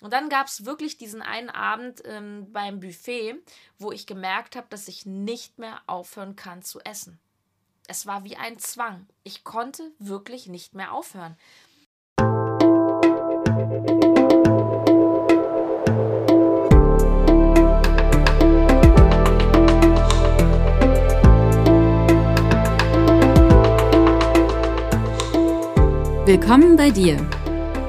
Und dann gab es wirklich diesen einen Abend ähm, beim Buffet, wo ich gemerkt habe, dass ich nicht mehr aufhören kann zu essen. Es war wie ein Zwang. Ich konnte wirklich nicht mehr aufhören. Willkommen bei dir,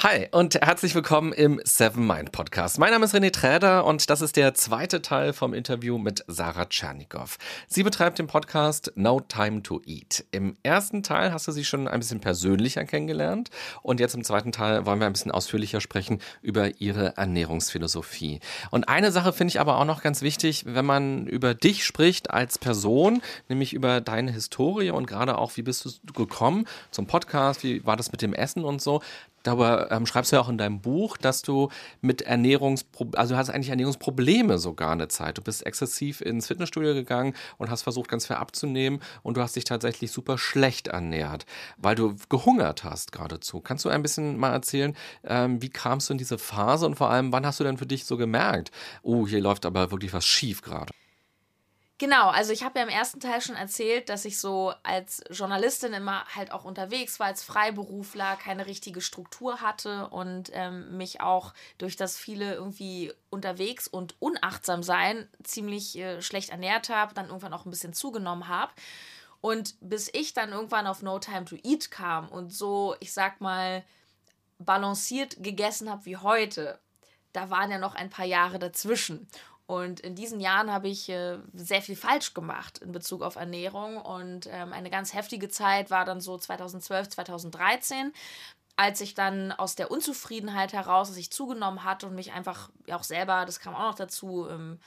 Hi und herzlich willkommen im Seven Mind Podcast. Mein Name ist René Träder und das ist der zweite Teil vom Interview mit Sarah Tschernikow. Sie betreibt den Podcast No Time to Eat. Im ersten Teil hast du sie schon ein bisschen persönlicher kennengelernt und jetzt im zweiten Teil wollen wir ein bisschen ausführlicher sprechen über ihre Ernährungsphilosophie. Und eine Sache finde ich aber auch noch ganz wichtig, wenn man über dich spricht als Person, nämlich über deine Historie und gerade auch, wie bist du gekommen zum Podcast, wie war das mit dem Essen und so, darüber ähm, schreibst du ja auch in deinem Buch, dass du mit Ernährungsproblemen, also du hast eigentlich Ernährungsprobleme sogar eine Zeit. Du bist exzessiv ins Fitnessstudio gegangen und hast versucht, ganz viel abzunehmen und du hast dich tatsächlich super schlecht ernährt, weil du gehungert hast geradezu. Kannst du ein bisschen mal erzählen, ähm, wie kamst du in diese Phase und vor allem, wann hast du denn für dich so gemerkt, oh, hier läuft aber wirklich was schief gerade? Genau, also ich habe ja im ersten Teil schon erzählt, dass ich so als Journalistin immer halt auch unterwegs war, als Freiberufler, keine richtige Struktur hatte und ähm, mich auch durch das viele irgendwie unterwegs und unachtsam sein ziemlich äh, schlecht ernährt habe, dann irgendwann auch ein bisschen zugenommen habe. Und bis ich dann irgendwann auf No Time to Eat kam und so, ich sag mal, balanciert gegessen habe wie heute, da waren ja noch ein paar Jahre dazwischen. Und in diesen Jahren habe ich äh, sehr viel falsch gemacht in Bezug auf Ernährung. Und ähm, eine ganz heftige Zeit war dann so 2012, 2013, als ich dann aus der Unzufriedenheit heraus, dass ich zugenommen hatte und mich einfach auch selber, das kam auch noch dazu, ähm,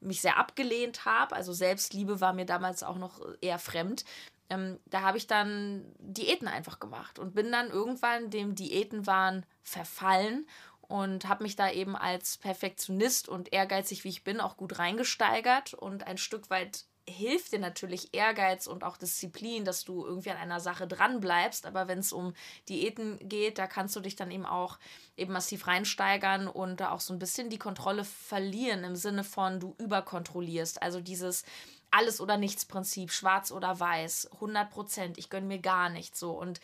mich sehr abgelehnt habe. Also Selbstliebe war mir damals auch noch eher fremd. Ähm, da habe ich dann Diäten einfach gemacht und bin dann irgendwann dem Diätenwahn verfallen und habe mich da eben als Perfektionist und ehrgeizig wie ich bin auch gut reingesteigert und ein Stück weit hilft dir natürlich Ehrgeiz und auch Disziplin, dass du irgendwie an einer Sache dran bleibst. Aber wenn es um Diäten geht, da kannst du dich dann eben auch eben massiv reinsteigern und da auch so ein bisschen die Kontrolle verlieren im Sinne von du überkontrollierst. Also dieses alles oder nichts Prinzip, schwarz oder weiß, 100 Prozent, ich gönne mir gar nichts so und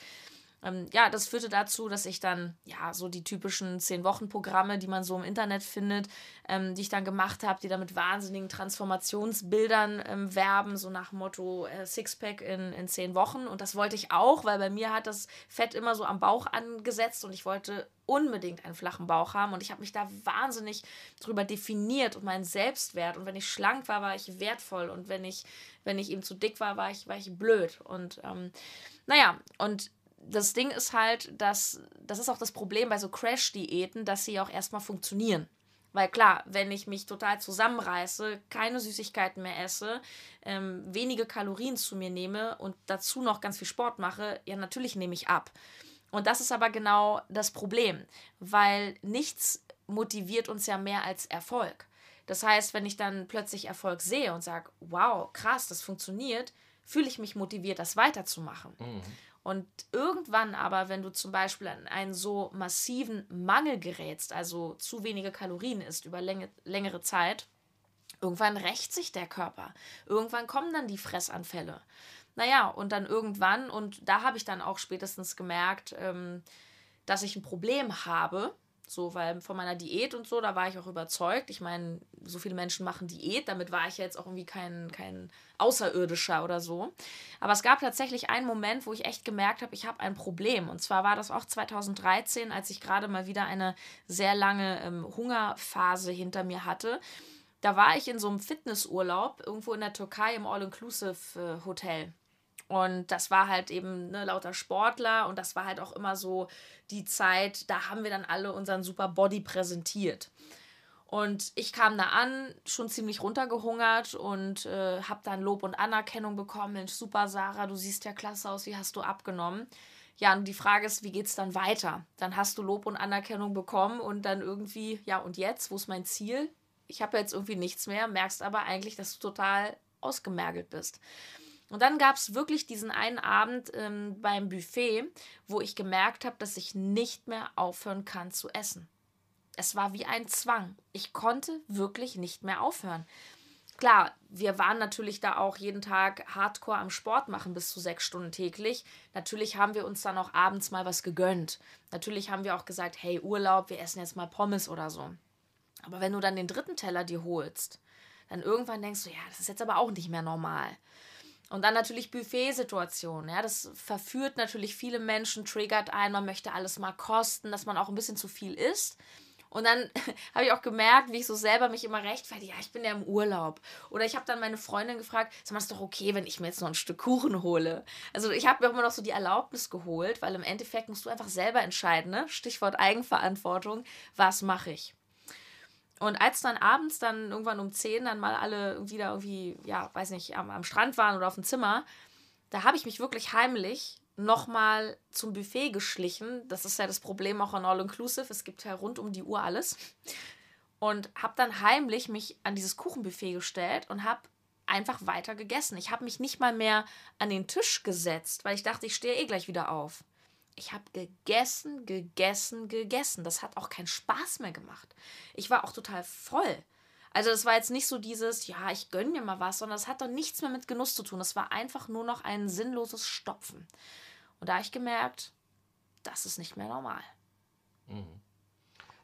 ähm, ja, das führte dazu, dass ich dann, ja, so die typischen Zehn-Wochen-Programme, die man so im Internet findet, ähm, die ich dann gemacht habe, die dann mit wahnsinnigen Transformationsbildern ähm, werben, so nach Motto äh, Sixpack in, in zehn Wochen. Und das wollte ich auch, weil bei mir hat das Fett immer so am Bauch angesetzt und ich wollte unbedingt einen flachen Bauch haben. Und ich habe mich da wahnsinnig drüber definiert und meinen Selbstwert. Und wenn ich schlank war, war ich wertvoll. Und wenn ich wenn ich eben zu dick war, war ich war ich blöd. Und ähm, naja und das Ding ist halt, dass das ist auch das Problem bei so Crash-Diäten, dass sie auch erstmal funktionieren. Weil klar, wenn ich mich total zusammenreiße, keine Süßigkeiten mehr esse, ähm, wenige Kalorien zu mir nehme und dazu noch ganz viel Sport mache, ja, natürlich nehme ich ab. Und das ist aber genau das Problem, weil nichts motiviert uns ja mehr als Erfolg. Das heißt, wenn ich dann plötzlich Erfolg sehe und sage, wow, krass, das funktioniert, fühle ich mich motiviert, das weiterzumachen. Mhm. Und irgendwann aber, wenn du zum Beispiel an einen so massiven Mangel gerätst, also zu wenige Kalorien isst über Länge, längere Zeit, irgendwann rächt sich der Körper. Irgendwann kommen dann die Fressanfälle. Naja, und dann irgendwann, und da habe ich dann auch spätestens gemerkt, ähm, dass ich ein Problem habe, so, weil von meiner Diät und so, da war ich auch überzeugt. Ich meine, so viele Menschen machen Diät, damit war ich jetzt auch irgendwie kein, kein Außerirdischer oder so. Aber es gab tatsächlich einen Moment, wo ich echt gemerkt habe, ich habe ein Problem. Und zwar war das auch 2013, als ich gerade mal wieder eine sehr lange ähm, Hungerphase hinter mir hatte. Da war ich in so einem Fitnessurlaub irgendwo in der Türkei im All-Inclusive-Hotel. Und das war halt eben ne, lauter Sportler und das war halt auch immer so die Zeit, da haben wir dann alle unseren super Body präsentiert. Und ich kam da an, schon ziemlich runtergehungert und äh, habe dann Lob und Anerkennung bekommen. Mensch, super Sarah, du siehst ja klasse aus, wie hast du abgenommen? Ja, und die Frage ist, wie geht es dann weiter? Dann hast du Lob und Anerkennung bekommen und dann irgendwie, ja, und jetzt, wo ist mein Ziel? Ich habe jetzt irgendwie nichts mehr, merkst aber eigentlich, dass du total ausgemergelt bist. Und dann gab es wirklich diesen einen Abend ähm, beim Buffet, wo ich gemerkt habe, dass ich nicht mehr aufhören kann zu essen. Es war wie ein Zwang. Ich konnte wirklich nicht mehr aufhören. Klar, wir waren natürlich da auch jeden Tag hardcore am Sport machen bis zu sechs Stunden täglich. Natürlich haben wir uns dann auch abends mal was gegönnt. Natürlich haben wir auch gesagt, hey, Urlaub, wir essen jetzt mal Pommes oder so. Aber wenn du dann den dritten Teller dir holst, dann irgendwann denkst du, ja, das ist jetzt aber auch nicht mehr normal. Und dann natürlich Buffet-Situationen. Ja, das verführt natürlich viele Menschen, triggert ein, man möchte alles mal kosten, dass man auch ein bisschen zu viel isst. Und dann habe ich auch gemerkt, wie ich so selber mich immer rechtfertige. Ja, ich bin ja im Urlaub. Oder ich habe dann meine Freundin gefragt, sag mal, ist doch okay, wenn ich mir jetzt noch ein Stück Kuchen hole. Also ich habe mir auch immer noch so die Erlaubnis geholt, weil im Endeffekt musst du einfach selber entscheiden, ne? Stichwort Eigenverantwortung, was mache ich. Und als dann abends dann irgendwann um 10 dann mal alle wieder irgendwie, ja, weiß nicht, am, am Strand waren oder auf dem Zimmer, da habe ich mich wirklich heimlich nochmal zum Buffet geschlichen. Das ist ja das Problem auch an All Inclusive. Es gibt ja rund um die Uhr alles. Und habe dann heimlich mich an dieses Kuchenbuffet gestellt und habe einfach weiter gegessen. Ich habe mich nicht mal mehr an den Tisch gesetzt, weil ich dachte, ich stehe eh gleich wieder auf ich habe gegessen, gegessen, gegessen. Das hat auch keinen Spaß mehr gemacht. Ich war auch total voll. Also das war jetzt nicht so dieses, ja, ich gönne mir mal was, sondern das hat doch nichts mehr mit Genuss zu tun. Das war einfach nur noch ein sinnloses Stopfen. Und da habe ich gemerkt, das ist nicht mehr normal. Mhm.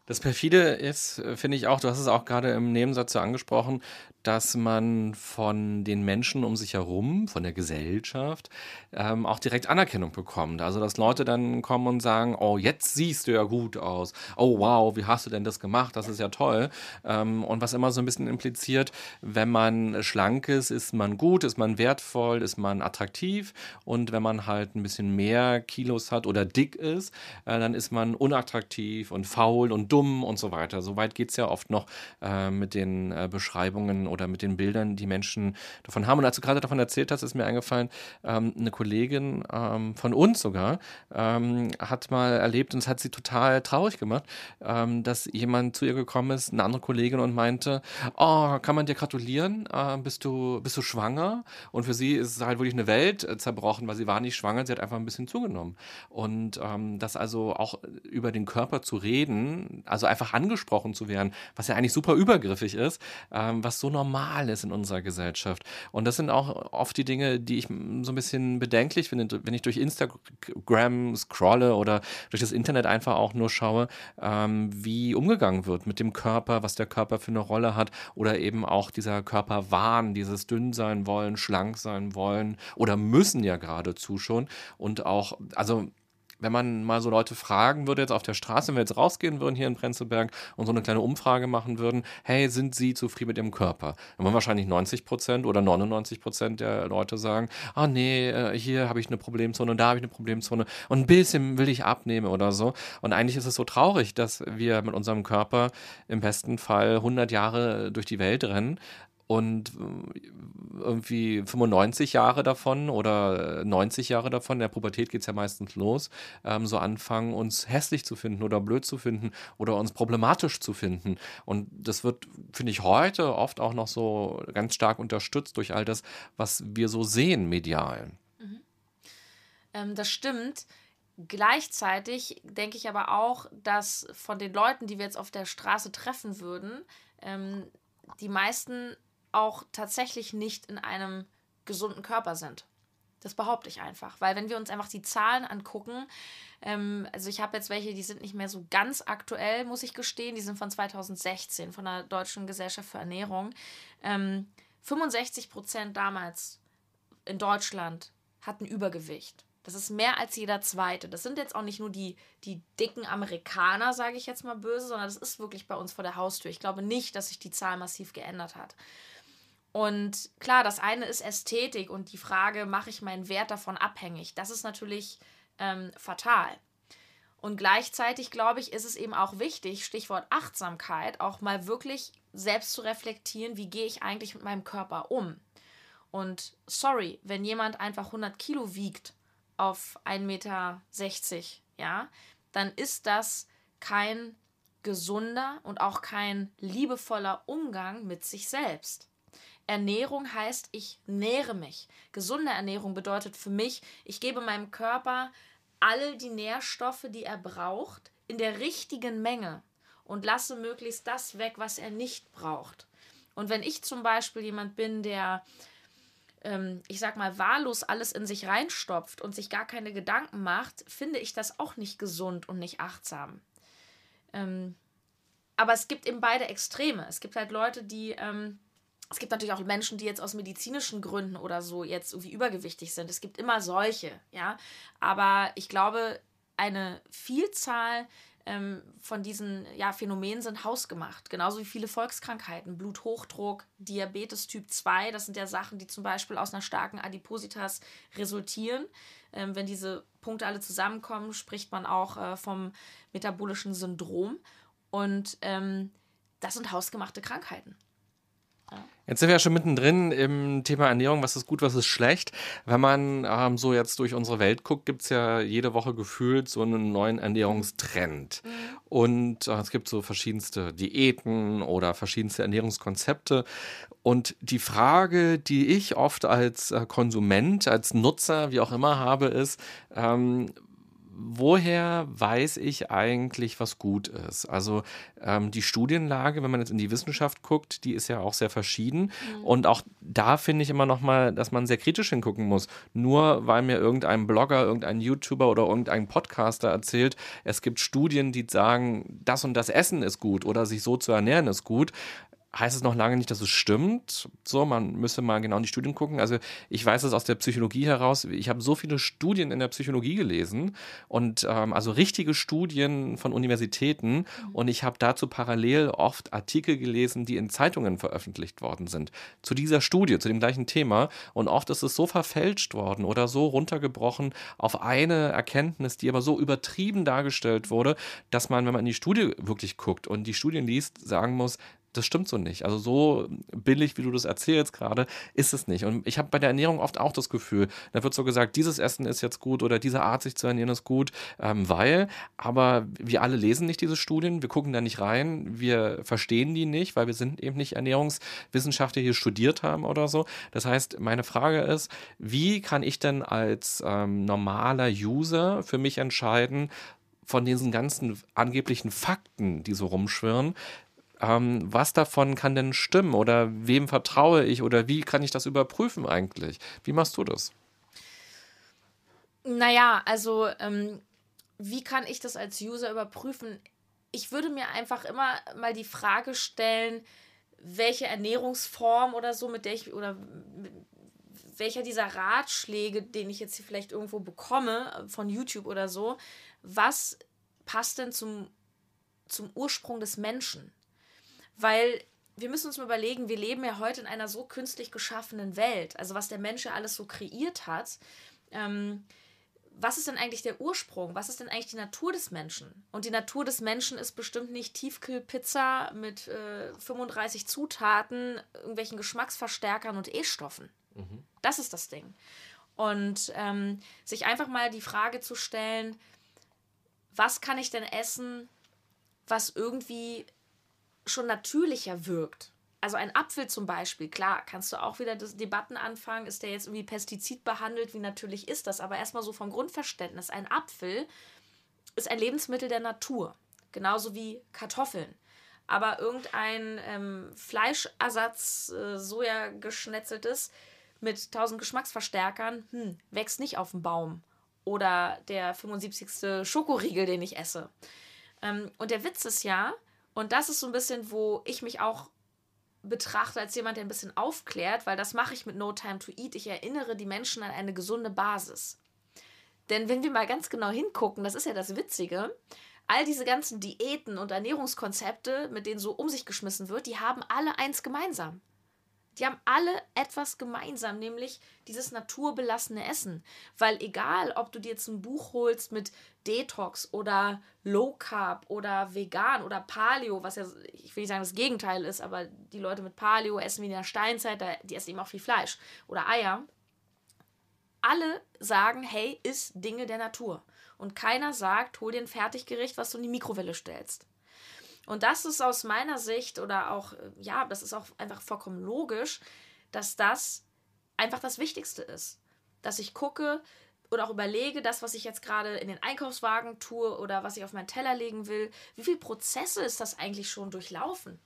Das perfide ist, äh, finde ich auch, du hast es auch gerade im Nebensatz so angesprochen, dass man von den Menschen um sich herum, von der Gesellschaft, ähm, auch direkt Anerkennung bekommt. Also, dass Leute dann kommen und sagen, oh, jetzt siehst du ja gut aus. Oh, wow, wie hast du denn das gemacht? Das ist ja toll. Ähm, und was immer so ein bisschen impliziert, wenn man schlank ist, ist man gut, ist man wertvoll, ist man attraktiv. Und wenn man halt ein bisschen mehr Kilos hat oder dick ist, äh, dann ist man unattraktiv und faul und dumm und so weiter. Soweit geht es ja oft noch äh, mit den äh, Beschreibungen oder mit den Bildern, die Menschen davon haben. Und als du gerade davon erzählt hast, ist mir eingefallen, ähm, eine Kollegin ähm, von uns sogar ähm, hat mal erlebt und es hat sie total traurig gemacht, ähm, dass jemand zu ihr gekommen ist, eine andere Kollegin und meinte, oh, kann man dir gratulieren? Äh, bist du bist du schwanger? Und für sie ist es halt wirklich eine Welt äh, zerbrochen, weil sie war nicht schwanger, sie hat einfach ein bisschen zugenommen. Und ähm, das also auch über den Körper zu reden, also einfach angesprochen zu werden, was ja eigentlich super übergriffig ist, ähm, was so normal ist in unserer Gesellschaft. Und das sind auch oft die Dinge, die ich so ein bisschen bedenklich finde, wenn ich durch Instagram scrolle oder durch das Internet einfach auch nur schaue, ähm, wie umgegangen wird mit dem Körper, was der Körper für eine Rolle hat oder eben auch dieser Körperwahn, dieses dünn sein wollen, schlank sein wollen oder müssen ja geradezu schon und auch, also wenn man mal so Leute fragen würde jetzt auf der Straße, wenn wir jetzt rausgehen würden hier in Prenzlberg und so eine kleine Umfrage machen würden, hey, sind Sie zufrieden mit Ihrem Körper? Dann würden wahrscheinlich 90 Prozent oder 99 Prozent der Leute sagen, ah nee, äh, hier habe ich eine Problemzone, da habe ich eine Problemzone und ein bisschen will ich abnehmen oder so. Und eigentlich ist es so traurig, dass wir mit unserem Körper im besten Fall 100 Jahre durch die Welt rennen, und äh, irgendwie 95 Jahre davon oder 90 Jahre davon, in der Pubertät geht es ja meistens los, ähm, so anfangen, uns hässlich zu finden oder blöd zu finden oder uns problematisch zu finden. Und das wird, finde ich, heute oft auch noch so ganz stark unterstützt durch all das, was wir so sehen medial. Mhm. Ähm, das stimmt. Gleichzeitig denke ich aber auch, dass von den Leuten, die wir jetzt auf der Straße treffen würden, ähm, die meisten auch tatsächlich nicht in einem gesunden Körper sind. Das behaupte ich einfach, weil wenn wir uns einfach die Zahlen angucken, ähm, also ich habe jetzt welche, die sind nicht mehr so ganz aktuell, muss ich gestehen, die sind von 2016 von der Deutschen Gesellschaft für Ernährung. Ähm, 65 Prozent damals in Deutschland hatten Übergewicht. Das ist mehr als jeder zweite. Das sind jetzt auch nicht nur die, die dicken Amerikaner, sage ich jetzt mal böse, sondern das ist wirklich bei uns vor der Haustür. Ich glaube nicht, dass sich die Zahl massiv geändert hat. Und klar, das eine ist Ästhetik und die Frage, mache ich meinen Wert davon abhängig? Das ist natürlich ähm, fatal. Und gleichzeitig, glaube ich, ist es eben auch wichtig, Stichwort Achtsamkeit, auch mal wirklich selbst zu reflektieren, wie gehe ich eigentlich mit meinem Körper um. Und sorry, wenn jemand einfach 100 Kilo wiegt auf 1,60 Meter, ja, dann ist das kein gesunder und auch kein liebevoller Umgang mit sich selbst Ernährung heißt, ich nähere mich. Gesunde Ernährung bedeutet für mich, ich gebe meinem Körper all die Nährstoffe, die er braucht, in der richtigen Menge und lasse möglichst das weg, was er nicht braucht. Und wenn ich zum Beispiel jemand bin, der, ähm, ich sag mal, wahllos alles in sich reinstopft und sich gar keine Gedanken macht, finde ich das auch nicht gesund und nicht achtsam. Ähm, aber es gibt eben beide Extreme. Es gibt halt Leute, die ähm, es gibt natürlich auch Menschen, die jetzt aus medizinischen Gründen oder so jetzt irgendwie übergewichtig sind. Es gibt immer solche, ja. Aber ich glaube, eine Vielzahl ähm, von diesen ja, Phänomenen sind hausgemacht. Genauso wie viele Volkskrankheiten, Bluthochdruck, Diabetes Typ 2. Das sind ja Sachen, die zum Beispiel aus einer starken Adipositas resultieren. Ähm, wenn diese Punkte alle zusammenkommen, spricht man auch äh, vom metabolischen Syndrom. Und ähm, das sind hausgemachte Krankheiten. Jetzt sind wir ja schon mittendrin im Thema Ernährung, was ist gut, was ist schlecht. Wenn man ähm, so jetzt durch unsere Welt guckt, gibt es ja jede Woche gefühlt so einen neuen Ernährungstrend. Und äh, es gibt so verschiedenste Diäten oder verschiedenste Ernährungskonzepte. Und die Frage, die ich oft als äh, Konsument, als Nutzer, wie auch immer habe, ist, ähm, woher weiß ich eigentlich, was gut ist? Also ähm, die Studienlage, wenn man jetzt in die Wissenschaft guckt, die ist ja auch sehr verschieden. Mhm. Und auch da finde ich immer noch mal, dass man sehr kritisch hingucken muss. Nur weil mir irgendein Blogger, irgendein YouTuber oder irgendein Podcaster erzählt, es gibt Studien, die sagen, das und das Essen ist gut oder sich so zu ernähren ist gut, heißt es noch lange nicht, dass es stimmt. So, man müsste mal genau in die Studien gucken. Also ich weiß es aus der Psychologie heraus. Ich habe so viele Studien in der Psychologie gelesen und ähm, also richtige Studien von Universitäten und ich habe dazu parallel oft Artikel gelesen, die in Zeitungen veröffentlicht worden sind zu dieser Studie, zu dem gleichen Thema und oft ist es so verfälscht worden oder so runtergebrochen auf eine Erkenntnis, die aber so übertrieben dargestellt wurde, dass man, wenn man in die Studie wirklich guckt und die Studien liest, sagen muss, das stimmt so nicht. Also so billig, wie du das erzählst gerade, ist es nicht. Und ich habe bei der Ernährung oft auch das Gefühl, da wird so gesagt, dieses Essen ist jetzt gut oder diese Art, sich zu ernähren, ist gut, ähm, weil, aber wir alle lesen nicht diese Studien, wir gucken da nicht rein, wir verstehen die nicht, weil wir sind eben nicht Ernährungswissenschaftler hier studiert haben oder so. Das heißt, meine Frage ist, wie kann ich denn als ähm, normaler User für mich entscheiden, von diesen ganzen angeblichen Fakten, die so rumschwirren, ähm, was davon kann denn stimmen oder wem vertraue ich oder wie kann ich das überprüfen eigentlich? Wie machst du das? Naja, also ähm, wie kann ich das als User überprüfen? Ich würde mir einfach immer mal die Frage stellen, welche Ernährungsform oder so, mit der ich oder welcher dieser Ratschläge, den ich jetzt hier vielleicht irgendwo bekomme, von YouTube oder so, was passt denn zum, zum Ursprung des Menschen? Weil wir müssen uns mal überlegen, wir leben ja heute in einer so künstlich geschaffenen Welt. Also was der Mensch ja alles so kreiert hat. Ähm, was ist denn eigentlich der Ursprung? Was ist denn eigentlich die Natur des Menschen? Und die Natur des Menschen ist bestimmt nicht Tiefkühlpizza mit äh, 35 Zutaten, irgendwelchen Geschmacksverstärkern und E-Stoffen. Mhm. Das ist das Ding. Und ähm, sich einfach mal die Frage zu stellen, was kann ich denn essen, was irgendwie schon natürlicher wirkt. Also ein Apfel zum Beispiel, klar, kannst du auch wieder Debatten anfangen, ist der jetzt irgendwie pestizidbehandelt, wie natürlich ist das, aber erstmal so vom Grundverständnis, ein Apfel ist ein Lebensmittel der Natur, genauso wie Kartoffeln. Aber irgendein ähm, Fleischersatz, äh, Soja geschnetzeltes mit tausend Geschmacksverstärkern, hm, wächst nicht auf dem Baum. Oder der 75. Schokoriegel, den ich esse. Ähm, und der Witz ist ja, und das ist so ein bisschen, wo ich mich auch betrachte als jemand, der ein bisschen aufklärt, weil das mache ich mit No Time to Eat. Ich erinnere die Menschen an eine gesunde Basis. Denn wenn wir mal ganz genau hingucken, das ist ja das Witzige, all diese ganzen Diäten und Ernährungskonzepte, mit denen so um sich geschmissen wird, die haben alle eins gemeinsam. Die haben alle etwas gemeinsam, nämlich dieses naturbelassene Essen. Weil egal, ob du dir jetzt ein Buch holst mit Detox oder Low Carb oder vegan oder Paleo, was ja, ich will nicht sagen, das Gegenteil ist, aber die Leute mit Paleo essen wie in der Steinzeit, die essen eben auch viel Fleisch oder Eier. Alle sagen, hey, isst Dinge der Natur. Und keiner sagt, hol dir ein Fertiggericht, was du in die Mikrowelle stellst. Und das ist aus meiner Sicht oder auch, äh, ja, das ist auch einfach vollkommen logisch, dass das einfach das Wichtigste ist. Dass ich gucke oder auch überlege, das, was ich jetzt gerade in den Einkaufswagen tue oder was ich auf meinen Teller legen will, wie viele Prozesse ist das eigentlich schon durchlaufen?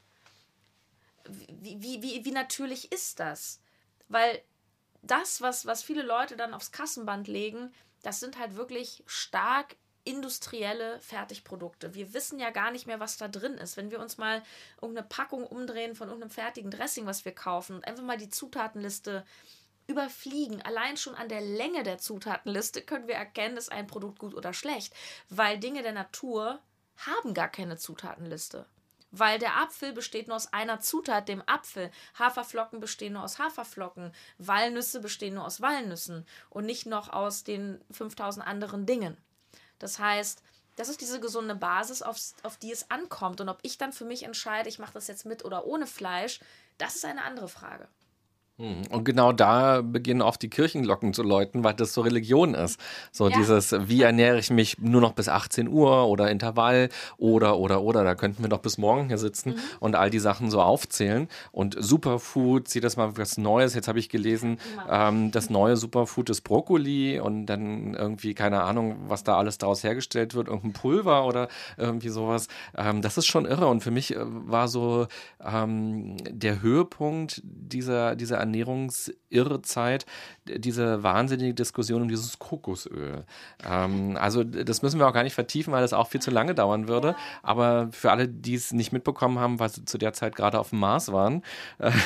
Wie, wie, wie, wie natürlich ist das? Weil das, was, was viele Leute dann aufs Kassenband legen, das sind halt wirklich stark industrielle Fertigprodukte. Wir wissen ja gar nicht mehr, was da drin ist. Wenn wir uns mal irgendeine Packung umdrehen von irgendeinem fertigen Dressing, was wir kaufen, und einfach mal die Zutatenliste überfliegen, allein schon an der Länge der Zutatenliste können wir erkennen, ist ein Produkt gut oder schlecht, weil Dinge der Natur haben gar keine Zutatenliste. Weil der Apfel besteht nur aus einer Zutat, dem Apfel. Haferflocken bestehen nur aus Haferflocken. Walnüsse bestehen nur aus Walnüssen und nicht noch aus den 5000 anderen Dingen. Das heißt, das ist diese gesunde Basis, auf, auf die es ankommt. Und ob ich dann für mich entscheide, ich mache das jetzt mit oder ohne Fleisch, das ist eine andere Frage. Hm. Und genau da beginnen oft die Kirchenglocken zu läuten, weil das so Religion ist. So ja. dieses, wie ernähre ich mich nur noch bis 18 Uhr oder Intervall oder, oder, oder. Da könnten wir doch bis morgen hier sitzen mhm. und all die Sachen so aufzählen. Und Superfood, sieh das mal was Neues. Jetzt habe ich gelesen, ähm, das neue Superfood ist Brokkoli und dann irgendwie, keine Ahnung, was da alles daraus hergestellt wird, irgendein Pulver oder irgendwie sowas. Ähm, das ist schon irre. Und für mich äh, war so ähm, der Höhepunkt dieser, dieser Ernährungsirrezeit diese wahnsinnige Diskussion um dieses Kokosöl. Ähm, also das müssen wir auch gar nicht vertiefen, weil das auch viel zu lange dauern würde. Aber für alle, die es nicht mitbekommen haben, weil sie zu der Zeit gerade auf dem Mars waren,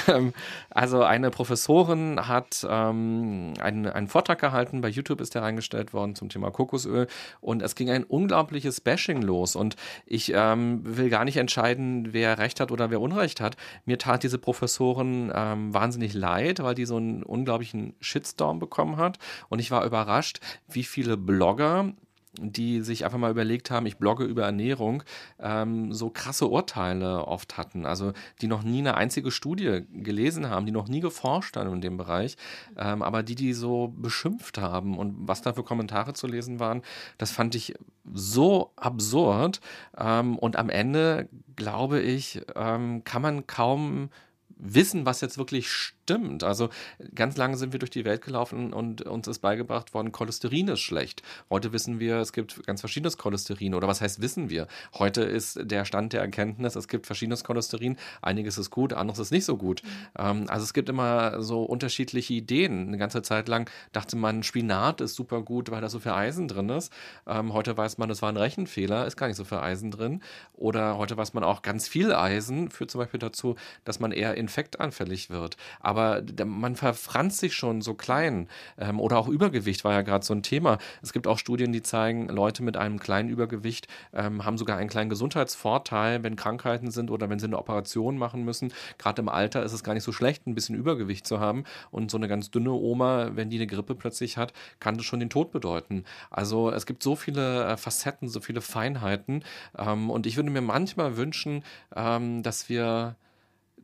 ähm, also eine Professorin hat ähm, einen, einen Vortrag gehalten, bei YouTube ist der reingestellt worden zum Thema Kokosöl und es ging ein unglaubliches Bashing los und ich ähm, will gar nicht entscheiden, wer Recht hat oder wer Unrecht hat. Mir tat diese Professorin ähm, wahnsinnig leid leid, weil die so einen unglaublichen Shitstorm bekommen hat. Und ich war überrascht, wie viele Blogger die sich einfach mal überlegt haben, ich blogge über Ernährung, ähm, so krasse Urteile oft hatten. Also die noch nie eine einzige Studie gelesen haben, die noch nie geforscht haben in dem Bereich, ähm, aber die, die so beschimpft haben und was da für Kommentare zu lesen waren, das fand ich so absurd. Ähm, und am Ende, glaube ich, ähm, kann man kaum wissen, was jetzt wirklich stimmt. Also ganz lange sind wir durch die Welt gelaufen und uns ist beigebracht worden, Cholesterin ist schlecht. Heute wissen wir, es gibt ganz verschiedenes Cholesterin. Oder was heißt wissen wir? Heute ist der Stand der Erkenntnis, es gibt verschiedenes Cholesterin. Einiges ist gut, anderes ist nicht so gut. Mhm. Also es gibt immer so unterschiedliche Ideen. Eine ganze Zeit lang dachte man, Spinat ist super gut, weil da so viel Eisen drin ist. Ähm, heute weiß man, es war ein Rechenfehler, ist gar nicht so viel Eisen drin. Oder heute weiß man auch, ganz viel Eisen führt zum Beispiel dazu, dass man eher in infektanfällig wird. Aber man verfranst sich schon so klein. Ähm, oder auch Übergewicht war ja gerade so ein Thema. Es gibt auch Studien, die zeigen, Leute mit einem kleinen Übergewicht ähm, haben sogar einen kleinen Gesundheitsvorteil, wenn Krankheiten sind oder wenn sie eine Operation machen müssen. Gerade im Alter ist es gar nicht so schlecht, ein bisschen Übergewicht zu haben. Und so eine ganz dünne Oma, wenn die eine Grippe plötzlich hat, kann das schon den Tod bedeuten. Also es gibt so viele äh, Facetten, so viele Feinheiten. Ähm, und ich würde mir manchmal wünschen, ähm, dass wir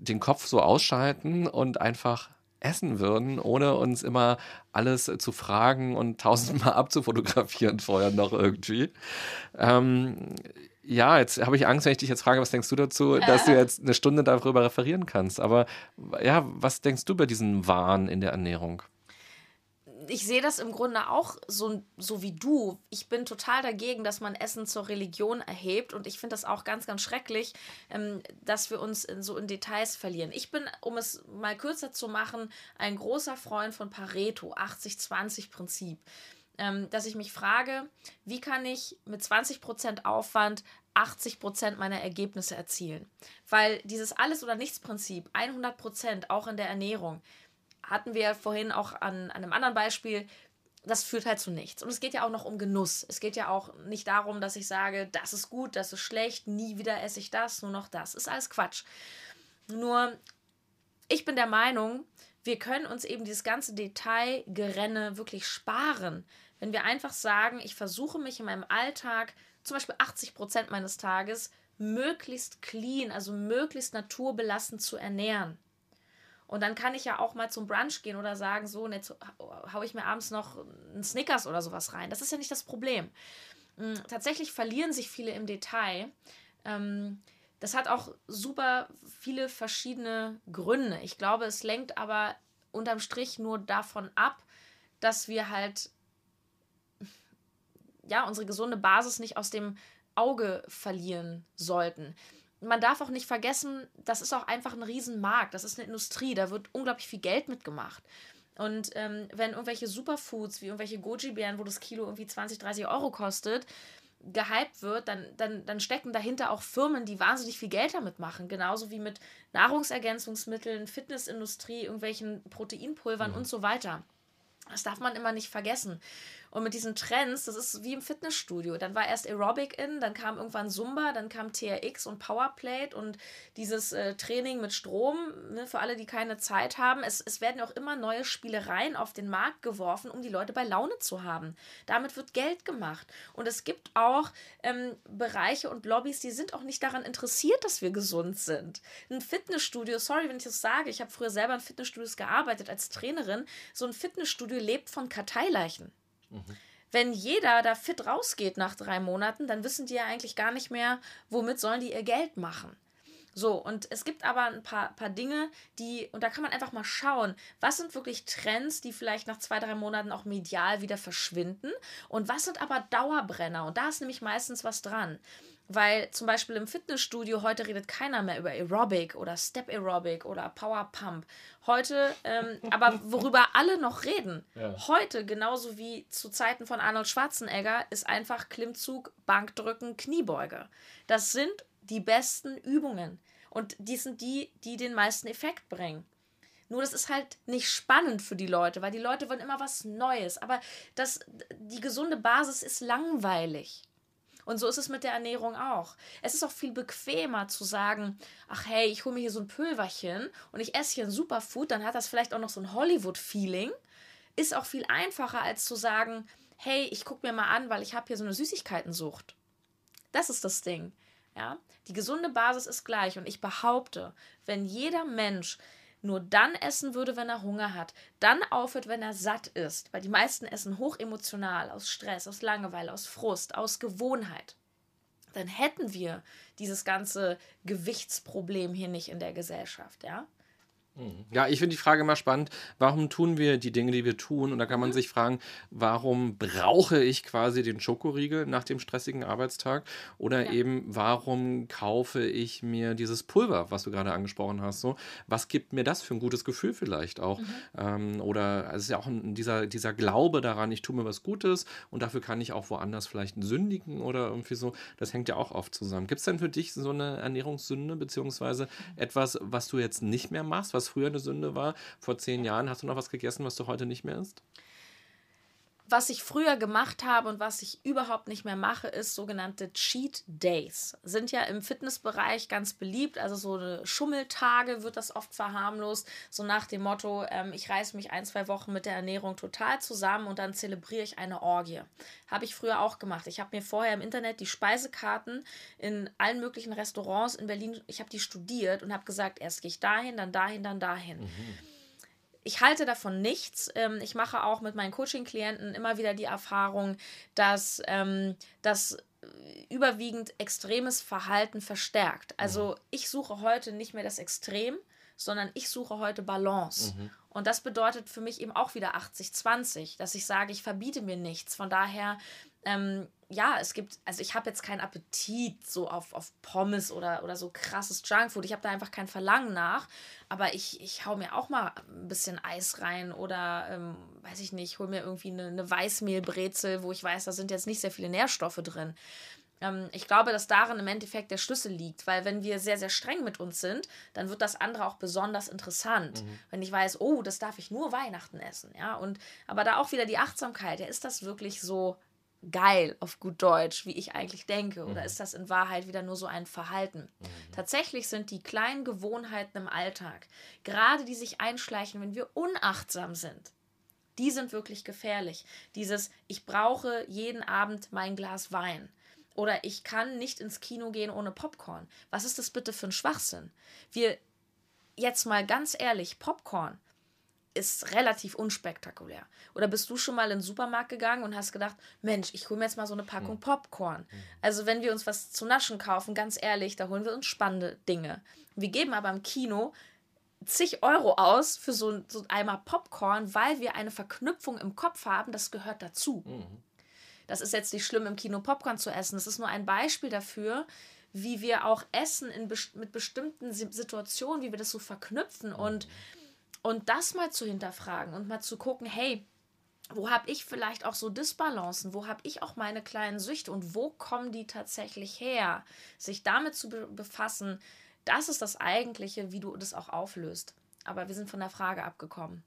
den Kopf so ausschalten und einfach essen würden, ohne uns immer alles zu fragen und tausendmal abzufotografieren vorher noch irgendwie. Ähm, ja, jetzt habe ich Angst, wenn ich dich jetzt frage, was denkst du dazu, dass du jetzt eine Stunde darüber referieren kannst. Aber ja, was denkst du über diesen Wahn in der Ernährung? Ich sehe das im Grunde auch so, so wie du. Ich bin total dagegen, dass man Essen zur Religion erhebt und ich finde das auch ganz, ganz schrecklich, ähm, dass wir uns in, so in Details verlieren. Ich bin, um es mal kürzer zu machen, ein großer Freund von Pareto, 80-20-Prinzip. Ähm, dass ich mich frage, wie kann ich mit 20% Aufwand 80% meiner Ergebnisse erzielen? Weil dieses Alles- oder Nichts-Prinzip, 100% auch in der Ernährung, hatten wir vorhin auch an, an einem anderen Beispiel, das führt halt zu nichts. Und es geht ja auch noch um Genuss. Es geht ja auch nicht darum, dass ich sage, das ist gut, das ist schlecht, nie wieder esse ich das, nur noch das. Ist alles Quatsch. Nur, ich bin der Meinung, wir können uns eben dieses ganze Detailgerenne wirklich sparen, wenn wir einfach sagen, ich versuche mich in meinem Alltag, zum Beispiel 80 Prozent meines Tages, möglichst clean, also möglichst naturbelassen zu ernähren. Und dann kann ich ja auch mal zum Brunch gehen oder sagen, so, jetzt haue ich mir abends noch einen Snickers oder sowas rein. Das ist ja nicht das Problem. Hm, tatsächlich verlieren sich viele im Detail. Ähm, das hat auch super viele verschiedene Gründe. Ich glaube, es lenkt aber unterm Strich nur davon ab, dass wir halt ja unsere gesunde Basis nicht aus dem Auge verlieren sollten. Man darf auch nicht vergessen, das ist auch einfach ein Riesenmarkt, das ist eine Industrie, da wird unglaublich viel Geld mitgemacht. Und ähm, wenn irgendwelche Superfoods wie irgendwelche Goji-Beeren, wo das Kilo irgendwie 20, 30 Euro kostet, gehypt wird, dann, dann, dann stecken dahinter auch Firmen, die wahnsinnig viel Geld damit machen. Genauso wie mit Nahrungsergänzungsmitteln, Fitnessindustrie, irgendwelchen Proteinpulvern mhm. und so weiter. Das darf man immer nicht vergessen. Und mit diesen Trends, das ist wie im Fitnessstudio. Dann war erst Aerobic in, dann kam irgendwann Zumba, dann kam TRX und Powerplate und dieses äh, Training mit Strom, ne, für alle, die keine Zeit haben. Es, es werden auch immer neue Spielereien auf den Markt geworfen, um die Leute bei Laune zu haben. Damit wird Geld gemacht. Und es gibt auch ähm, Bereiche und Lobbys, die sind auch nicht daran interessiert, dass wir gesund sind. Ein Fitnessstudio, sorry, wenn ich das sage, ich habe früher selber in Fitnessstudios gearbeitet als Trainerin. So ein Fitnessstudio lebt von Karteileichen. Wenn jeder da fit rausgeht nach drei Monaten, dann wissen die ja eigentlich gar nicht mehr, womit sollen die ihr Geld machen. So, und es gibt aber ein paar, paar Dinge, die, und da kann man einfach mal schauen, was sind wirklich Trends, die vielleicht nach zwei, drei Monaten auch medial wieder verschwinden und was sind aber Dauerbrenner. Und da ist nämlich meistens was dran. Weil zum Beispiel im Fitnessstudio heute redet keiner mehr über Aerobic oder Step Aerobic oder Power Pump. Heute, ähm, aber worüber alle noch reden, ja. heute genauso wie zu Zeiten von Arnold Schwarzenegger, ist einfach Klimmzug, Bankdrücken, Kniebeuge. Das sind die besten Übungen. Und die sind die, die den meisten Effekt bringen. Nur das ist halt nicht spannend für die Leute, weil die Leute wollen immer was Neues. Aber das, die gesunde Basis ist langweilig. Und so ist es mit der Ernährung auch. Es ist auch viel bequemer zu sagen, ach hey, ich hole mir hier so ein Pülverchen und ich esse hier ein Superfood, dann hat das vielleicht auch noch so ein Hollywood-Feeling. Ist auch viel einfacher, als zu sagen, hey, ich gucke mir mal an, weil ich habe hier so eine Süßigkeitensucht. Das ist das Ding. Ja? Die gesunde Basis ist gleich und ich behaupte, wenn jeder Mensch nur dann essen würde, wenn er Hunger hat, dann aufhört, wenn er satt ist, weil die meisten essen hochemotional, aus Stress, aus Langeweile, aus Frust, aus Gewohnheit, dann hätten wir dieses ganze Gewichtsproblem hier nicht in der Gesellschaft, ja? Mhm. Ja, ich finde die Frage immer spannend, warum tun wir die Dinge, die wir tun? Und da kann man mhm. sich fragen, warum brauche ich quasi den Schokoriegel nach dem stressigen Arbeitstag? Oder ja. eben, warum kaufe ich mir dieses Pulver, was du gerade angesprochen hast? So, was gibt mir das für ein gutes Gefühl vielleicht auch? Mhm. Ähm, oder es ist ja auch ein, dieser, dieser Glaube daran, ich tue mir was Gutes und dafür kann ich auch woanders vielleicht sündigen oder irgendwie so. Das hängt ja auch oft zusammen. Gibt es denn für dich so eine Ernährungssünde, beziehungsweise mhm. etwas, was du jetzt nicht mehr machst, was was früher eine Sünde war, vor zehn Jahren, hast du noch was gegessen, was du heute nicht mehr isst? Was ich früher gemacht habe und was ich überhaupt nicht mehr mache, ist sogenannte Cheat Days. Sind ja im Fitnessbereich ganz beliebt. Also so eine Schummeltage wird das oft verharmlost. So nach dem Motto, ähm, ich reiße mich ein, zwei Wochen mit der Ernährung total zusammen und dann zelebriere ich eine Orgie. Habe ich früher auch gemacht. Ich habe mir vorher im Internet die Speisekarten in allen möglichen Restaurants in Berlin, ich habe die studiert und habe gesagt, erst gehe ich dahin, dann dahin, dann dahin. Mhm ich halte davon nichts. Ähm, ich mache auch mit meinen Coaching-Klienten immer wieder die Erfahrung, dass ähm, das überwiegend extremes Verhalten verstärkt. Also mhm. ich suche heute nicht mehr das Extrem, sondern ich suche heute Balance. Mhm. Und das bedeutet für mich eben auch wieder 80-20, dass ich sage, ich verbiete mir nichts. Von daher ähm, ja, es gibt, also ich habe jetzt keinen Appetit so auf, auf Pommes oder, oder so krasses Junkfood. Ich habe da einfach kein Verlangen nach. Aber ich, ich hau mir auch mal ein bisschen Eis rein oder, ähm, weiß ich nicht, hole mir irgendwie eine, eine Weißmehlbrezel, wo ich weiß, da sind jetzt nicht sehr viele Nährstoffe drin. Ähm, ich glaube, dass darin im Endeffekt der Schlüssel liegt, weil wenn wir sehr, sehr streng mit uns sind, dann wird das andere auch besonders interessant. Mhm. Wenn ich weiß, oh, das darf ich nur Weihnachten essen, ja. Und aber da auch wieder die Achtsamkeit, ja, ist das wirklich so geil auf gut Deutsch, wie ich eigentlich denke? Oder mhm. ist das in Wahrheit wieder nur so ein Verhalten? Mhm. Tatsächlich sind die kleinen Gewohnheiten im Alltag, gerade die sich einschleichen, wenn wir unachtsam sind, die sind wirklich gefährlich. Dieses, ich brauche jeden Abend mein Glas Wein. Oder ich kann nicht ins Kino gehen ohne Popcorn. Was ist das bitte für ein Schwachsinn? Wir, jetzt mal ganz ehrlich, Popcorn ist relativ unspektakulär. Oder bist du schon mal in den Supermarkt gegangen und hast gedacht, Mensch, ich hole mir jetzt mal so eine Packung hm. Popcorn. Hm. Also wenn wir uns was zu naschen kaufen, ganz ehrlich, da holen wir uns spannende Dinge. Wir geben aber im Kino zig Euro aus für so, so einmal Popcorn, weil wir eine Verknüpfung im Kopf haben, das gehört dazu. Mhm. Das ist jetzt nicht schlimm, im Kino Popcorn zu essen. Das ist nur ein Beispiel dafür, wie wir auch Essen in, mit bestimmten Situationen, wie wir das so verknüpfen mhm. Und das mal zu hinterfragen und mal zu gucken, hey, wo habe ich vielleicht auch so Disbalancen? Wo habe ich auch meine kleinen Süchte und wo kommen die tatsächlich her? Sich damit zu be befassen, das ist das Eigentliche, wie du das auch auflöst. Aber wir sind von der Frage abgekommen.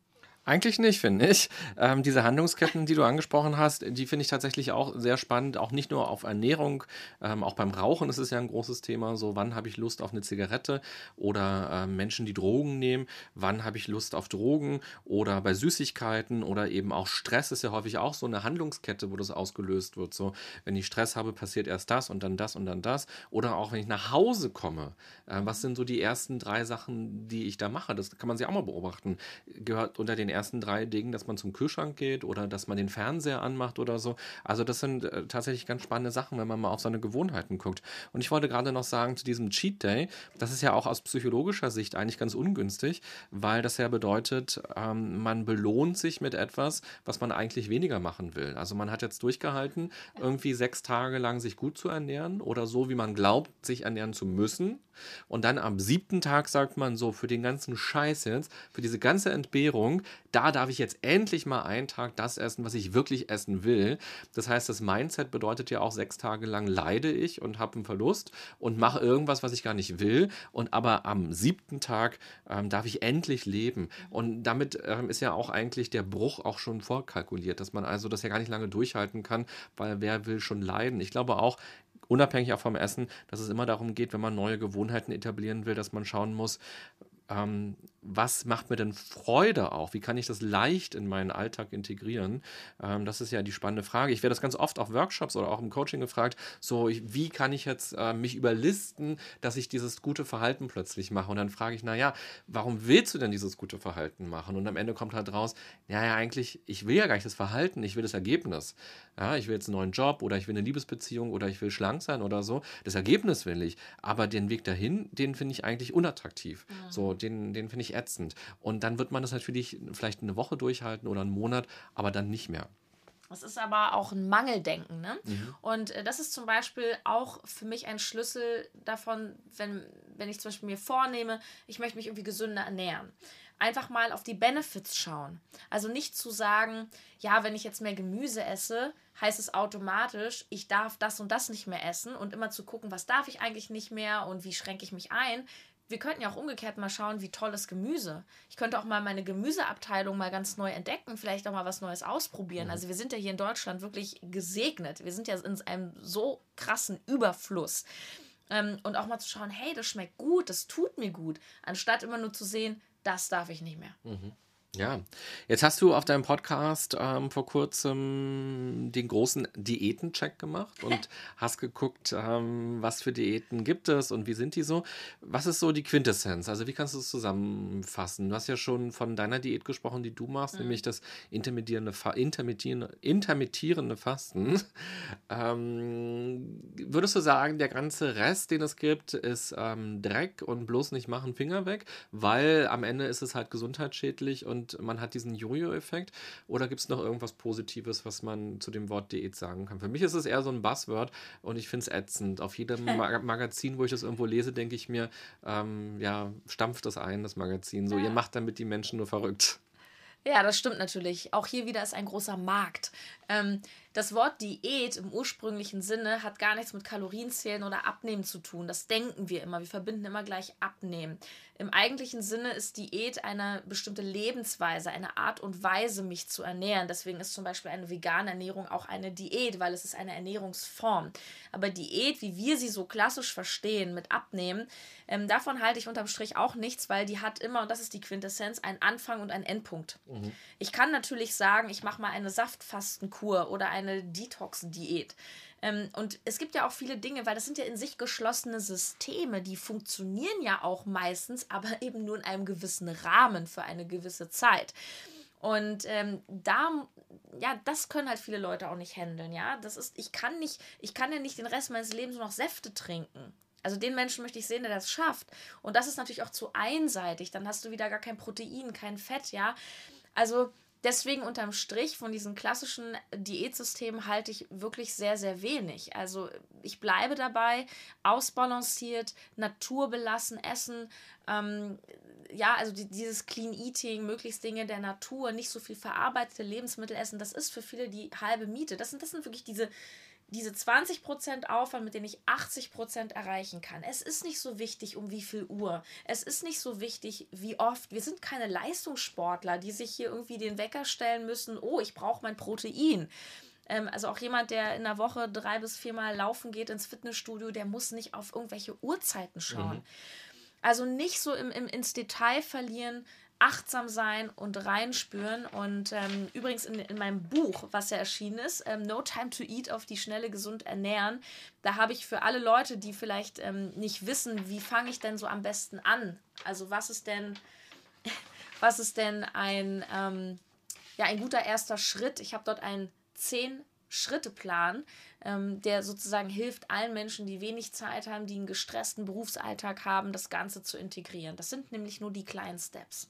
Eigentlich nicht, finde ich. Ähm, diese Handlungsketten, die du angesprochen hast, die finde ich tatsächlich auch sehr spannend. Auch nicht nur auf Ernährung, ähm, auch beim Rauchen ist es ja ein großes Thema. So, wann habe ich Lust auf eine Zigarette? Oder äh, Menschen, die Drogen nehmen, wann habe ich Lust auf Drogen? Oder bei Süßigkeiten oder eben auch Stress ist ja häufig auch so eine Handlungskette, wo das ausgelöst wird. So, wenn ich Stress habe, passiert erst das und dann das und dann das. Oder auch wenn ich nach Hause komme, äh, was sind so die ersten drei Sachen, die ich da mache? Das kann man sich auch mal beobachten. Gehört unter den ersten drei Dingen, dass man zum Kühlschrank geht oder dass man den Fernseher anmacht oder so. Also das sind äh, tatsächlich ganz spannende Sachen, wenn man mal auf seine Gewohnheiten guckt. Und ich wollte gerade noch sagen zu diesem Cheat Day, das ist ja auch aus psychologischer Sicht eigentlich ganz ungünstig, weil das ja bedeutet, ähm, man belohnt sich mit etwas, was man eigentlich weniger machen will. Also man hat jetzt durchgehalten, irgendwie sechs Tage lang sich gut zu ernähren oder so, wie man glaubt, sich ernähren zu müssen. Und dann am siebten Tag sagt man so, für den ganzen Scheiß jetzt, für diese ganze Entbehrung, da darf ich jetzt endlich mal einen Tag das essen, was ich wirklich essen will. Das heißt, das Mindset bedeutet ja auch, sechs Tage lang leide ich und habe einen Verlust und mache irgendwas, was ich gar nicht will. Und aber am siebten Tag ähm, darf ich endlich leben. Und damit ähm, ist ja auch eigentlich der Bruch auch schon vorkalkuliert, dass man also das ja gar nicht lange durchhalten kann, weil wer will schon leiden. Ich glaube auch, unabhängig auch vom Essen, dass es immer darum geht, wenn man neue Gewohnheiten etablieren will, dass man schauen muss, ähm, was macht mir denn Freude auch? Wie kann ich das leicht in meinen Alltag integrieren? Ähm, das ist ja die spannende Frage. Ich werde das ganz oft auf Workshops oder auch im Coaching gefragt, so wie kann ich jetzt äh, mich überlisten, dass ich dieses gute Verhalten plötzlich mache? Und dann frage ich, naja, warum willst du denn dieses gute Verhalten machen? Und am Ende kommt halt raus, naja, eigentlich, ich will ja gar nicht das Verhalten, ich will das Ergebnis. Ja, ich will jetzt einen neuen Job oder ich will eine Liebesbeziehung oder ich will schlank sein oder so. Das Ergebnis will ich. Aber den Weg dahin, den finde ich eigentlich unattraktiv. Mhm. So, den, den finde ich ätzend. Und dann wird man das natürlich vielleicht eine Woche durchhalten oder einen Monat, aber dann nicht mehr. Das ist aber auch ein Mangeldenken. Ne? Mhm. Und äh, das ist zum Beispiel auch für mich ein Schlüssel davon, wenn, wenn ich zum Beispiel mir vornehme, ich möchte mich irgendwie gesünder ernähren. Einfach mal auf die Benefits schauen. Also nicht zu sagen, ja, wenn ich jetzt mehr Gemüse esse, heißt es automatisch, ich darf das und das nicht mehr essen und immer zu gucken, was darf ich eigentlich nicht mehr und wie schränke ich mich ein, wir könnten ja auch umgekehrt mal schauen, wie tolles Gemüse. Ich könnte auch mal meine Gemüseabteilung mal ganz neu entdecken, vielleicht auch mal was Neues ausprobieren. Mhm. Also wir sind ja hier in Deutschland wirklich gesegnet. Wir sind ja in einem so krassen Überfluss. Ähm, und auch mal zu schauen, hey, das schmeckt gut, das tut mir gut, anstatt immer nur zu sehen, das darf ich nicht mehr. Mhm. Ja, jetzt hast du auf deinem Podcast ähm, vor kurzem den großen Diätencheck gemacht und hast geguckt, ähm, was für Diäten gibt es und wie sind die so. Was ist so die Quintessenz? Also wie kannst du es zusammenfassen? Du hast ja schon von deiner Diät gesprochen, die du machst, mhm. nämlich das intermittierende, Fa intermittierende, intermittierende Fasten. ähm, würdest du sagen, der ganze Rest, den es gibt, ist ähm, Dreck und bloß nicht machen, Finger weg, weil am Ende ist es halt gesundheitsschädlich und und man hat diesen Jojo-Effekt? Oder gibt es noch irgendwas Positives, was man zu dem Wort Diät sagen kann? Für mich ist es eher so ein Buzzword und ich finde es ätzend. Auf jedem Mag Magazin, wo ich das irgendwo lese, denke ich mir, ähm, ja, stampft das ein, das Magazin. So, ja. ihr macht damit die Menschen nur verrückt. Ja, das stimmt natürlich. Auch hier wieder ist ein großer Markt. Ähm, das Wort Diät im ursprünglichen Sinne hat gar nichts mit Kalorienzählen oder Abnehmen zu tun. Das denken wir immer. Wir verbinden immer gleich Abnehmen. Im eigentlichen Sinne ist Diät eine bestimmte Lebensweise, eine Art und Weise, mich zu ernähren. Deswegen ist zum Beispiel eine vegane Ernährung auch eine Diät, weil es ist eine Ernährungsform. Aber Diät, wie wir sie so klassisch verstehen mit Abnehmen, ähm, davon halte ich unterm Strich auch nichts, weil die hat immer, und das ist die Quintessenz, einen Anfang und einen Endpunkt. Mhm. Ich kann natürlich sagen, ich mache mal eine Saftfasten Kur oder eine Detox-Diät. Ähm, und es gibt ja auch viele Dinge, weil das sind ja in sich geschlossene Systeme, die funktionieren ja auch meistens, aber eben nur in einem gewissen Rahmen für eine gewisse Zeit. Und ähm, da, ja, das können halt viele Leute auch nicht handeln, ja. Das ist, ich kann nicht, ich kann ja nicht den Rest meines Lebens nur noch Säfte trinken. Also den Menschen möchte ich sehen, der das schafft. Und das ist natürlich auch zu einseitig. Dann hast du wieder gar kein Protein, kein Fett, ja. Also deswegen unterm Strich von diesen klassischen Diätsystemen halte ich wirklich sehr, sehr wenig. Also ich bleibe dabei, ausbalanciert, naturbelassen essen. Ähm, ja, also die, dieses Clean Eating, möglichst Dinge der Natur, nicht so viel verarbeitete Lebensmittel essen, das ist für viele die halbe Miete. Das sind, das sind wirklich diese diese 20% Aufwand, mit denen ich 80% erreichen kann. Es ist nicht so wichtig, um wie viel Uhr. Es ist nicht so wichtig, wie oft. Wir sind keine Leistungssportler, die sich hier irgendwie den Wecker stellen müssen, oh, ich brauche mein Protein. Ähm, also auch jemand, der in der Woche drei bis viermal laufen geht ins Fitnessstudio, der muss nicht auf irgendwelche Uhrzeiten schauen. Mhm. Also nicht so im, im, ins Detail verlieren, achtsam sein und reinspüren. Und ähm, übrigens in, in meinem Buch, was ja erschienen ist, ähm, No Time to Eat auf die Schnelle gesund ernähren, da habe ich für alle Leute, die vielleicht ähm, nicht wissen, wie fange ich denn so am besten an? Also was ist denn, was ist denn ein, ähm, ja, ein guter erster Schritt? Ich habe dort einen zehn Schritteplan, ähm, der sozusagen hilft allen Menschen, die wenig Zeit haben, die einen gestressten Berufsalltag haben, das Ganze zu integrieren. Das sind nämlich nur die kleinen Steps.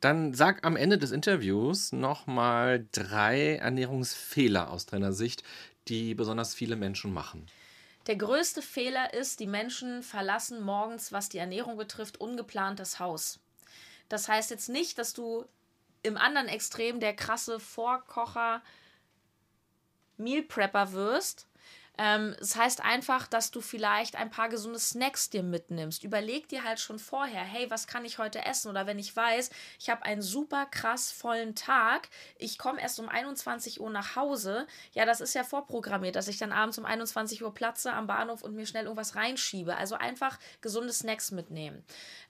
Dann sag am Ende des Interviews nochmal drei Ernährungsfehler aus deiner Sicht, die besonders viele Menschen machen. Der größte Fehler ist, die Menschen verlassen morgens, was die Ernährung betrifft, ungeplant das Haus. Das heißt jetzt nicht, dass du im anderen Extrem der krasse Vorkocher Meal Prepper wirst, ähm, das heißt einfach, dass du vielleicht ein paar gesunde Snacks dir mitnimmst. Überleg dir halt schon vorher, hey, was kann ich heute essen? Oder wenn ich weiß, ich habe einen super krass vollen Tag, ich komme erst um 21 Uhr nach Hause, ja, das ist ja vorprogrammiert, dass ich dann abends um 21 Uhr platze am Bahnhof und mir schnell irgendwas reinschiebe. Also einfach gesunde Snacks mitnehmen.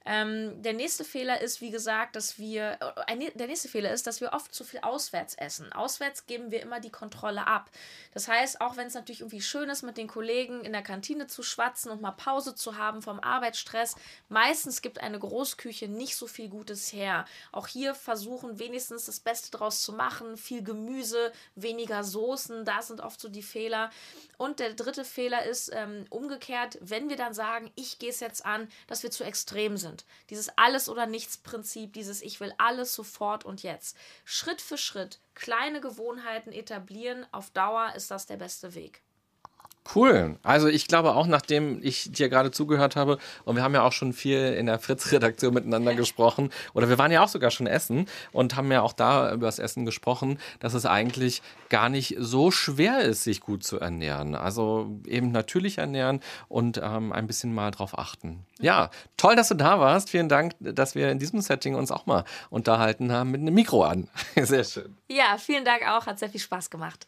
Ähm, der nächste Fehler ist, wie gesagt, dass wir, äh, der nächste Fehler ist, dass wir oft zu viel auswärts essen. Auswärts geben wir immer die Kontrolle ab. Das heißt, auch wenn es natürlich irgendwie schön schön ist, mit den Kollegen in der Kantine zu schwatzen und mal Pause zu haben vom Arbeitsstress. Meistens gibt eine Großküche nicht so viel Gutes her. Auch hier versuchen wenigstens das Beste draus zu machen. Viel Gemüse, weniger Soßen, da sind oft so die Fehler. Und der dritte Fehler ist ähm, umgekehrt, wenn wir dann sagen, ich gehe es jetzt an, dass wir zu extrem sind. Dieses Alles- oder Nichts-Prinzip, dieses Ich will alles sofort und jetzt. Schritt für Schritt kleine Gewohnheiten etablieren, auf Dauer ist das der beste Weg. Cool. Also ich glaube auch, nachdem ich dir gerade zugehört habe, und wir haben ja auch schon viel in der Fritz-Redaktion miteinander gesprochen, oder wir waren ja auch sogar schon essen und haben ja auch da über das Essen gesprochen, dass es eigentlich gar nicht so schwer ist, sich gut zu ernähren. Also eben natürlich ernähren und ähm, ein bisschen mal drauf achten. Ja, toll, dass du da warst. Vielen Dank, dass wir in diesem Setting uns auch mal unterhalten haben mit einem Mikro an. Sehr schön. Ja, vielen Dank auch. Hat sehr viel Spaß gemacht.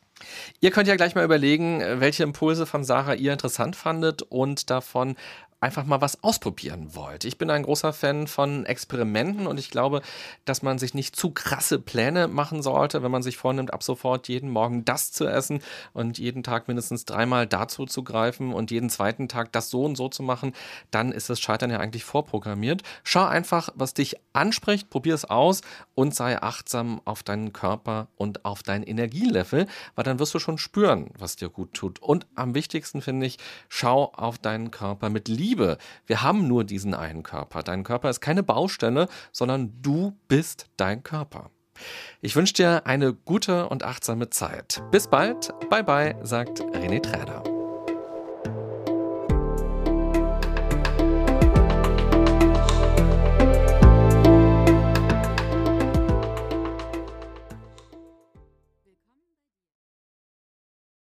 Ihr könnt ja gleich mal überlegen, welche Impulse von Sarah ihr interessant fandet und davon einfach mal was ausprobieren wollt. Ich bin ein großer Fan von Experimenten und ich glaube, dass man sich nicht zu krasse Pläne machen sollte, wenn man sich vornimmt, ab sofort jeden Morgen das zu essen und jeden Tag mindestens dreimal dazu zu greifen und jeden zweiten Tag das so und so zu machen, dann ist das Scheitern ja eigentlich vorprogrammiert. Schau einfach, was dich anspricht, probier es aus und sei achtsam auf deinen Körper und auf dein Energielevel, weil dann wirst du schon spüren, was dir gut tut. Und am wichtigsten finde ich, schau auf deinen Körper mit Liebe Liebe. Wir haben nur diesen einen Körper. Dein Körper ist keine Baustelle, sondern du bist dein Körper. Ich wünsche dir eine gute und achtsame Zeit. Bis bald. Bye bye, sagt René Träder.